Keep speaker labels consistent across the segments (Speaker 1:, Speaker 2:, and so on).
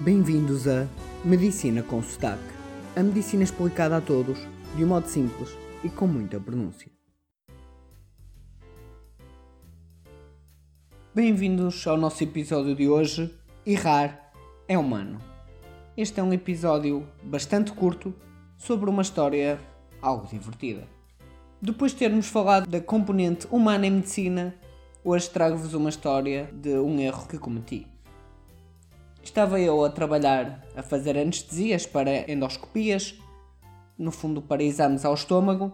Speaker 1: Bem-vindos a Medicina com Sotaque. A medicina explicada a todos, de um modo simples e com muita pronúncia. Bem-vindos ao nosso episódio de hoje. Errar é humano. Este é um episódio bastante curto sobre uma história algo divertida. Depois de termos falado da componente humana em medicina, hoje trago-vos uma história de um erro que cometi. Estava eu a trabalhar a fazer anestesias para endoscopias, no fundo para exames ao estômago,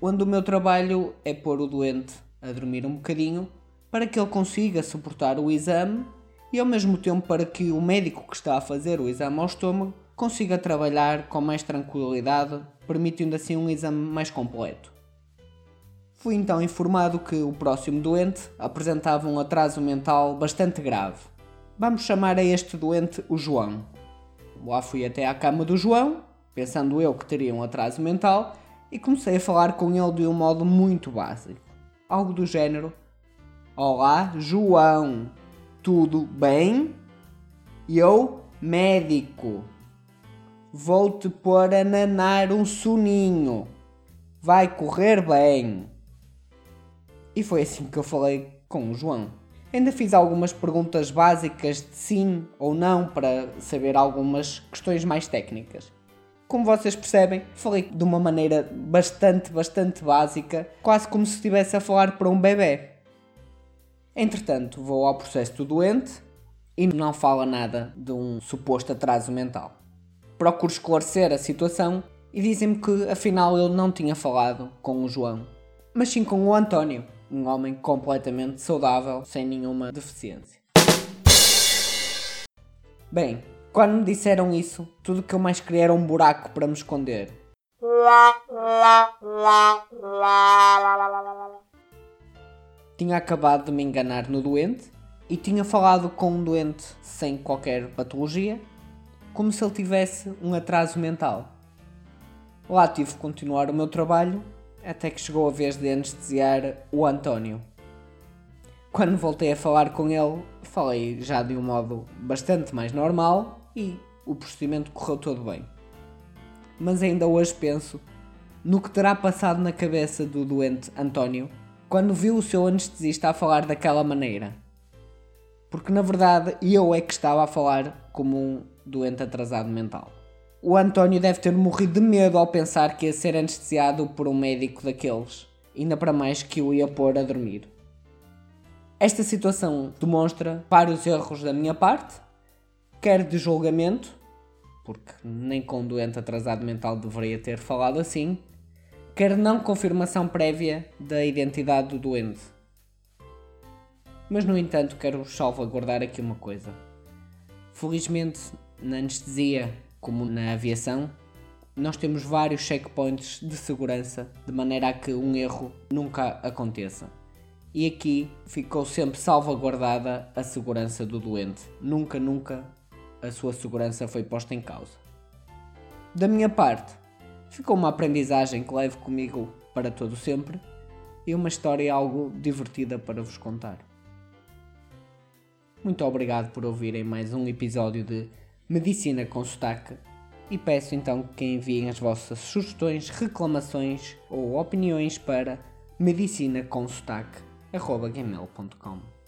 Speaker 1: onde o meu trabalho é pôr o doente a dormir um bocadinho para que ele consiga suportar o exame e ao mesmo tempo para que o médico que está a fazer o exame ao estômago consiga trabalhar com mais tranquilidade, permitindo assim um exame mais completo. Fui então informado que o próximo doente apresentava um atraso mental bastante grave. Vamos chamar a este doente o João. Lá fui até à cama do João, pensando eu que teria um atraso mental, e comecei a falar com ele de um modo muito básico. Algo do género: Olá, João, tudo bem? Eu, médico, vou-te pôr a nanar um soninho. Vai correr bem. E foi assim que eu falei com o João. Ainda fiz algumas perguntas básicas de sim ou não para saber algumas questões mais técnicas. Como vocês percebem, falei de uma maneira bastante, bastante básica, quase como se estivesse a falar para um bebê. Entretanto, vou ao processo do doente e não fala nada de um suposto atraso mental. Procuro esclarecer a situação e dizem-me que afinal eu não tinha falado com o João, mas sim com o António, um homem completamente saudável, sem nenhuma deficiência. Bem, quando me disseram isso, tudo que eu mais queria era um buraco para me esconder. Tinha acabado de me enganar no doente e tinha falado com um doente sem qualquer patologia, como se ele tivesse um atraso mental. Lá tive que continuar o meu trabalho até que chegou a vez de anestesiar o António. Quando voltei a falar com ele, falei já de um modo bastante mais normal e o procedimento correu todo bem. Mas ainda hoje penso no que terá passado na cabeça do doente António quando viu o seu anestesista a falar daquela maneira. Porque na verdade eu é que estava a falar como um doente atrasado mental. O António deve ter morrido de medo ao pensar que ia ser anestesiado por um médico daqueles, ainda para mais que o ia pôr a dormir. Esta situação demonstra vários erros da minha parte, quer de julgamento, porque nem com doente atrasado mental deveria ter falado assim, quer não confirmação prévia da identidade do doente. Mas no entanto, quero salvaguardar aqui uma coisa. Felizmente, na anestesia como na aviação, nós temos vários checkpoints de segurança de maneira a que um erro nunca aconteça. E aqui ficou sempre salvaguardada a segurança do doente. Nunca, nunca a sua segurança foi posta em causa. Da minha parte, ficou uma aprendizagem que levo comigo para todo sempre e uma história algo divertida para vos contar. Muito obrigado por ouvirem mais um episódio de Medicina com Sotaque. E peço então que enviem as vossas sugestões, reclamações ou opiniões para medicinaconsotaque.gmail.com